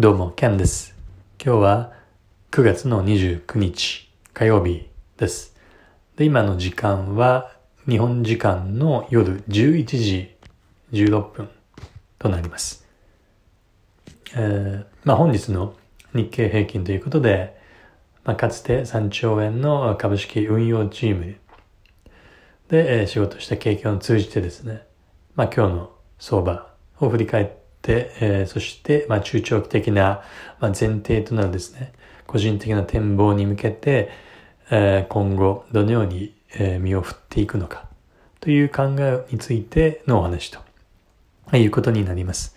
どうも、ケンです。今日は9月の29日火曜日です。で、今の時間は日本時間の夜11時16分となります。えー、まあ本日の日経平均ということで、まあ、かつて3兆円の株式運用チームで、え、仕事した経験を通じてですね、まあ今日の相場を振り返って、えー、そして、まあ、中長期的な、まあ、前提となるですね、個人的な展望に向けて、えー、今後どのように、えー、身を振っていくのかという考えについてのお話と、いうことになります。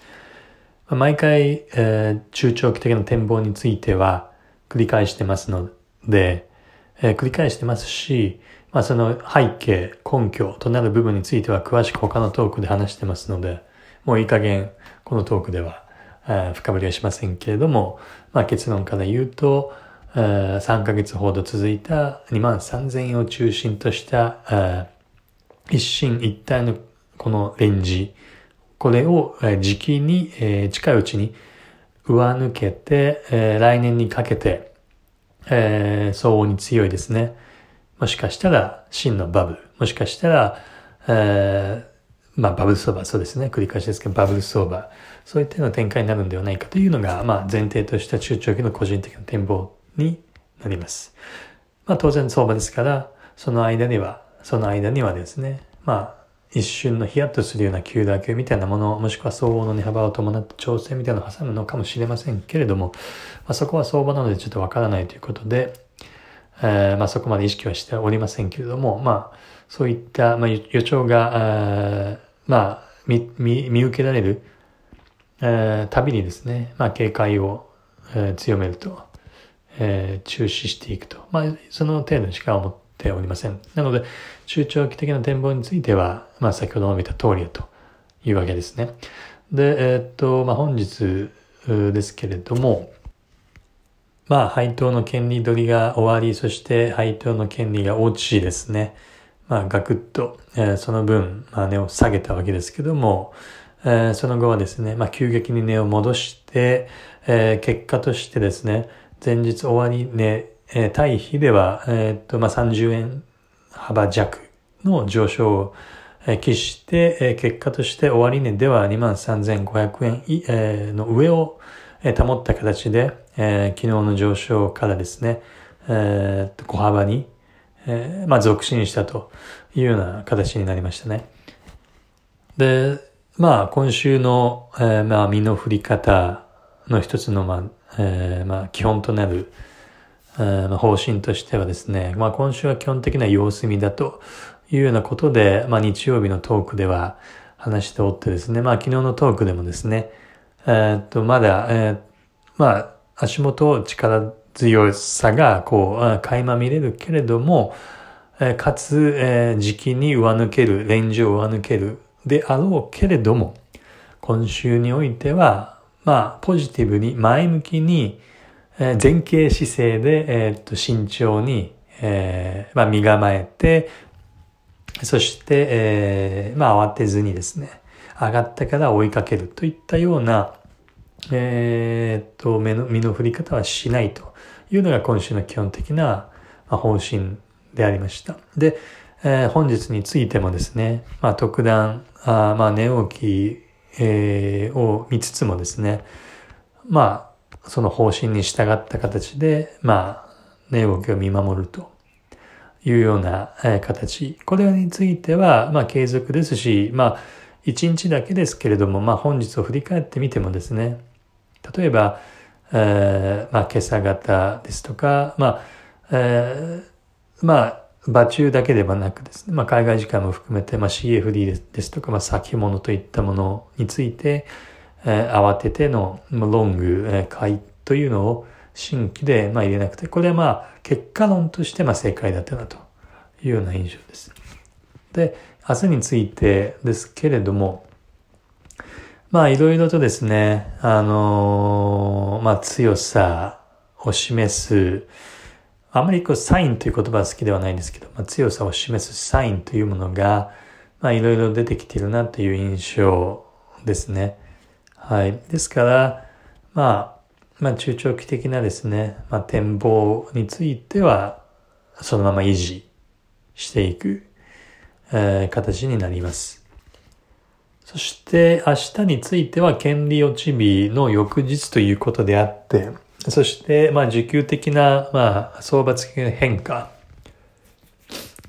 毎回、えー、中長期的な展望については繰り返してますので、えー、繰り返してますし、まあ、その背景、根拠となる部分については詳しく他のトークで話してますので、もういい加減このトークでは深掘りはしませんけれども、まあ、結論から言うと、3ヶ月ほど続いた2万3000円を中心とした一進一退のこのレンジ、これを時期に近いうちに上抜けて来年にかけて相応に強いですね。もしかしたら真のバブル、もしかしたらまあバブル相場、そうですね。繰り返しですけど、バブル相場。そういったような展開になるんではないかというのが、まあ前提とした中長期の個人的な展望になります。まあ当然相場ですから、その間には、その間にはですね、まあ一瞬のヒヤッとするような急落みたいなもの、もしくは相応の値幅を伴って調整みたいなのを挟むのかもしれませんけれども、まあ、そこは相場なのでちょっとわからないということで、えー、まあそこまで意識はしておりませんけれども、まあそういった、まあ、予兆が、まあ、見、見、見受けられる、えー、たびにですね、まあ、警戒を、えー、強めると、えー、中止していくと。まあ、その程度しか思っておりません。なので、中長期的な展望については、まあ、先ほど述べた通りだというわけですね。で、えー、っと、まあ、本日ですけれども、まあ、配当の権利取りが終わり、そして配当の権利が落ちですね。まあ、ガクッと、えー、その分、まあ、値を下げたわけですけども、えー、その後はですね、まあ、急激に値を戻して、えー、結果としてですね、前日終わり値、えー、対比では、えー、っと、まあ、30円幅弱の上昇を、えー、期して、えー、結果として終値では23,500円、えー、の上を、え、保った形で、えー、昨日の上昇からですね、えー、小幅に、えー、まあ、続進したというような形になりましたね。で、まあ、今週の、え、まあ、身の振り方の一つの、まあ、え、まあ、基本となる、えー、方針としてはですね、まあ、今週は基本的な様子見だというようなことで、まあ、日曜日のトークでは話しておってですね、まあ、昨日のトークでもですね、えー、っと、まだ、えー、まあ、足元力強さがこう、垣間見れるけれども、えかつ、えー、時期に上抜ける、レンジを上抜けるであろうけれども、今週においては、まあ、ポジティブに、前向きに、えー、前傾姿勢で、えー、っと、慎重に、えー、まあ、身構えて、そして、えー、まあ、慌てずにですね、上がったから追いかけるといったような、えー、っと、目の、身の振り方はしないというのが今週の基本的な方針でありました。で、えー、本日についてもですね、まあ、特段、あまあ、寝起き、えー、を見つつもですね、まあ、その方針に従った形で、まあ、寝起きを見守るというような、えー、形。これについては、まあ、継続ですし、まあ、一日だけですけれども、まあ、本日を振り返ってみてもですね、例えば、えー、まあ、今朝方ですとか、まあ、えー、まあ、場中だけではなくですね、まあ、海外時間も含めて、まあ、CFD ですとか、まあ、先物といったものについて、えー、慌ててのロング、えー、買いというのを新規で、まあ、入れなくて、これはまあ、結果論として、まあ、正解だったなというような印象です。で、明日についてですけれども、まあいろいろとですね、あのー、まあ強さを示す、あまりこうサインという言葉は好きではないんですけど、まあ、強さを示すサインというものが、まあいろいろ出てきているなという印象ですね。はい。ですから、まあ、まあ、中長期的なですね、まあ、展望については、そのまま維持していく、えー、形になります。そして明日については権利落ち日の翌日ということであって、そしてまあ需給的なまあ相場的な変化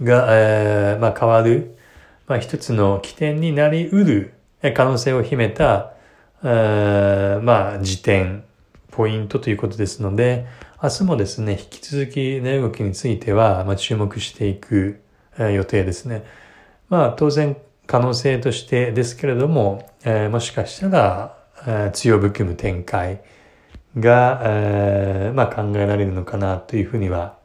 が、えー、まあ変わる、まあ一つの起点になり得る可能性を秘めた、えー、まあ時点、ポイントということですので、明日もですね、引き続き値動きについては、まあ、注目していく、えー、予定ですね。まあ当然可能性としてですけれども、えー、もしかしたら、えー、強含む展開が、えー、まあ考えられるのかなというふうには、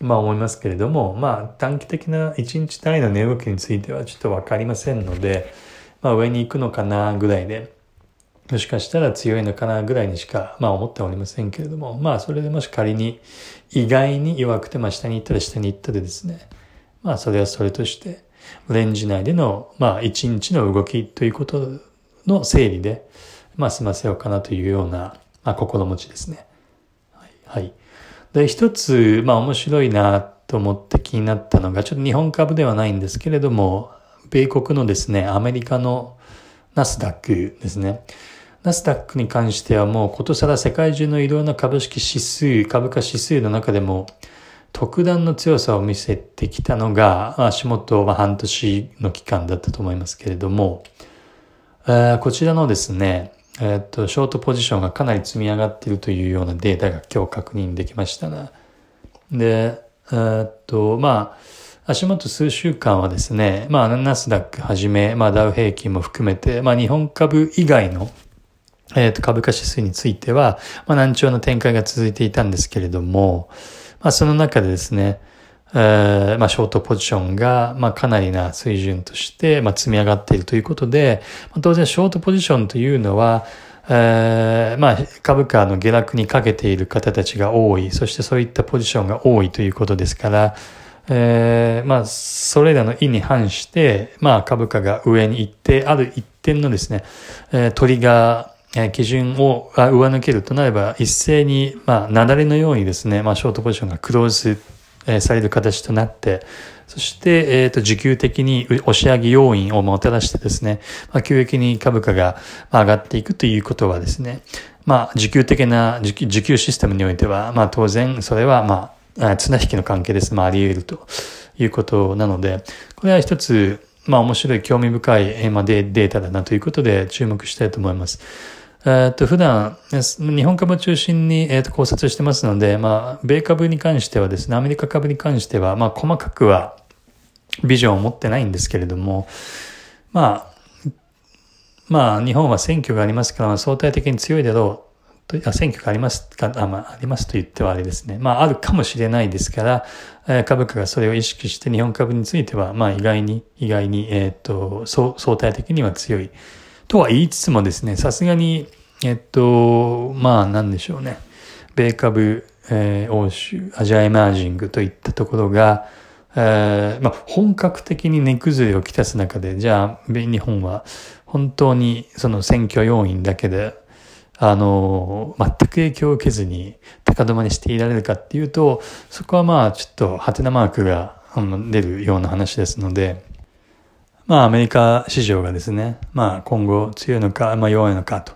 まあ思いますけれども、まあ短期的な1日単位の値動きについてはちょっとわかりませんので、まあ上に行くのかなぐらいで、もしかしたら強いのかなぐらいにしか、まあ思っておりませんけれども、まあそれでもし仮に意外に弱くて、まあ下に行ったら下に行ったでですね、まあそれはそれとして、レンジ内での、まあ、一日の動きということの整理で、まあ、済ませようかなというような、まあ、心持ちですね。はい。はい、で、一つ、まあ、面白いなと思って気になったのが、ちょっと日本株ではないんですけれども、米国のですね、アメリカのナスダックですね。ナスダックに関してはもうことさら世界中のいろんな株式指数、株価指数の中でも、特段の強さを見せてきたのが、足元は半年の期間だったと思いますけれども、え、こちらのですね、え、っと、ショートポジションがかなり積み上がっているというようなデータが今日確認できましたな。で、え、っと、まあ、足元数週間はですね、まあ、ナスダックはじめ、まあ、ダウ平均も含めて、まあ、日本株以外の、えっと、株価指数については、まあ、難聴の展開が続いていたんですけれども、まあ、その中でですね、えー、まあ、ショートポジションが、まあ、かなりな水準として、まあ、積み上がっているということで、まあ、当然、ショートポジションというのは、えー、まあ、株価の下落にかけている方たちが多い、そしてそういったポジションが多いということですから、えー、まあ、それらの意に反して、まあ、株価が上に行って、ある一点のですね、えー、トリガー、基準を上抜けるとなれば、一斉に、まあ、雪崩のようにですね、まあ、ショートポジションがクローズ、される形となって、そして、えっ、ー、と、需給的に押し上げ要因をもたらしてですね、まあ、急激に株価が上がっていくということはですね、まあ、需給的な、需給システムにおいては、まあ、当然、それは、まあ、綱引きの関係です。まあ、あり得るということなので、これは一つ、まあ、面白い、興味深い、まあ、データだなということで注目したいと思います。えっと、普段、日本株を中心に、えっと、考察してますので、まあ、米株に関してはですね、アメリカ株に関しては、まあ、細かくはビジョンを持ってないんですけれども、まあ、まあ、日本は選挙がありますから、相対的に強いだろうと、あ選挙がありますか、あ、まあ、ありますと言ってはあれですね。まあ、あるかもしれないですから、えー、株価がそれを意識して日本株については、まあ、意外に、意外に、えっ、と、相対的には強い。とは言いつつもですね、さすがに、えっと、まあなんでしょうね。米株、えー、欧州、アジアエマージングといったところが、えー、まあ本格的に値崩れをきたす中で、じゃあ、日本は本当にその選挙要因だけで、あの、全く影響を受けずに高止まりしていられるかっていうと、そこはまあちょっとハテナマークが出るような話ですので、まあアメリカ市場がですね、まあ今後強いのか、まあ弱いのかと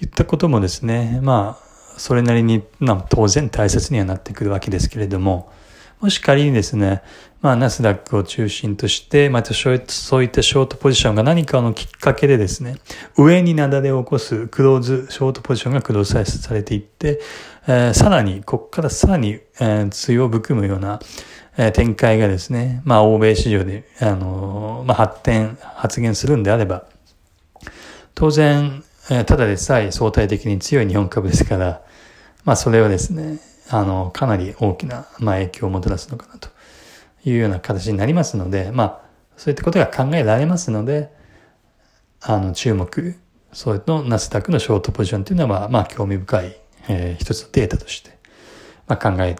いったこともですね、まあそれなりに、まあ当然大切にはなってくるわけですけれども、もし仮にですね、まあナスダックを中心として、またそういったショートポジションが何かのきっかけでですね、上に雪崩を起こすクローズ、ショートポジションがクローズされていって、えー、さらに、ここからさらに、えー、強含むような、え展開がですね、まあ、欧米市場で、あの、まあ、発展、発現するんであれば、当然、えただでさえ相対的に強い日本株ですから、まあ、それはですね、あの、かなり大きな、まあ、影響をもたらすのかなというような形になりますので、まあ、そういったことが考えられますので、あの、注目、それのナスダックのショートポジションというのは、まあ、興味深い、えー、一つのデータとして、まあ、考え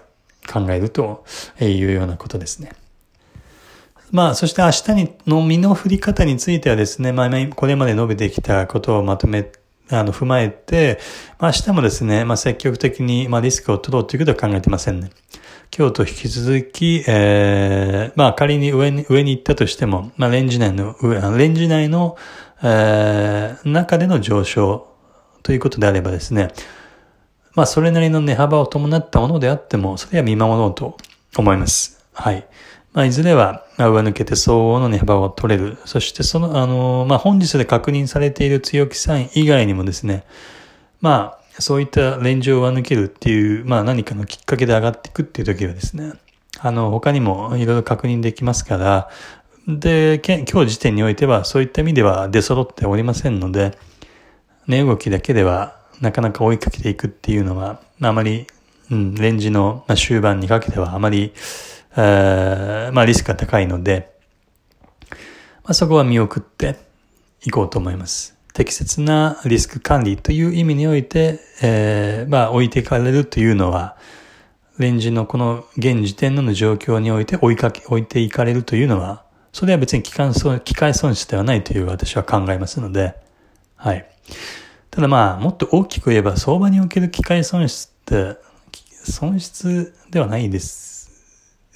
考えるというようなことですね。まあ、そして明日にの身の振り方についてはですね、まあ、これまで述べてきたことをまとめあの、踏まえて、まあ、明日もですね、まあ、積極的に、まあ、リスクを取ろうということは考えてませんね。今日と引き続き、えー、まあ、仮に上に、上に行ったとしても、まあ、レンジ内の、レンジ内の、えー、中での上昇ということであればですね、まあ、それなりの値幅を伴ったものであっても、それは見守ろうと思います。はい。まあ、いずれは、まあ、上抜けて相応の値幅を取れる。そして、その、あの、まあ、本日で確認されている強気サイン以外にもですね、まあ、そういったレンジを上抜けるっていう、まあ、何かのきっかけで上がっていくっていう時はですね、あの、他にもいろいろ確認できますから、で、今日時点においては、そういった意味では出揃っておりませんので、値動きだけでは、なかなか追いかけていくっていうのは、あまり、うん、レンジの終盤にかけてはあまり、え、まあリスクが高いので、まあ、そこは見送っていこうと思います。適切なリスク管理という意味において、えー、まあ置いていかれるというのは、レンジのこの現時点の状況において追いかけ、置いていかれるというのは、それは別に機関損、機械損失ではないという私は考えますので、はい。ただまあ、もっと大きく言えば、相場における機械損失って、損失ではないです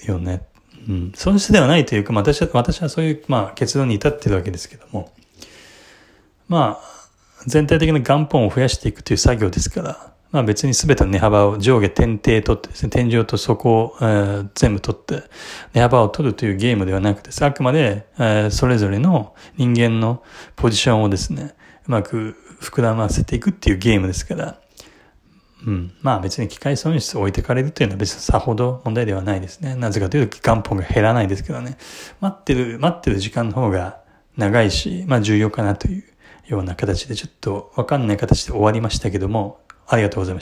よね。うん。損失ではないというか、私は、私はそういう、まあ、結論に至ってるわけですけども。まあ、全体的な元本を増やしていくという作業ですから、まあ別に全ての値幅を上下点々取ってですね、天井と底を、えー、全部取って、値幅を取るというゲームではなくて、あくまで、えー、それぞれの人間のポジションをですね、うまく膨らませていくっていうゲームですから、うん。まあ別に機械損失を置いてかれるというのは別にさほど問題ではないですね。なぜかというと元本が減らないですけどね。待ってる、待ってる時間の方が長いし、まあ重要かなというような形でちょっとわかんない形で終わりましたけども、ありがとうございました。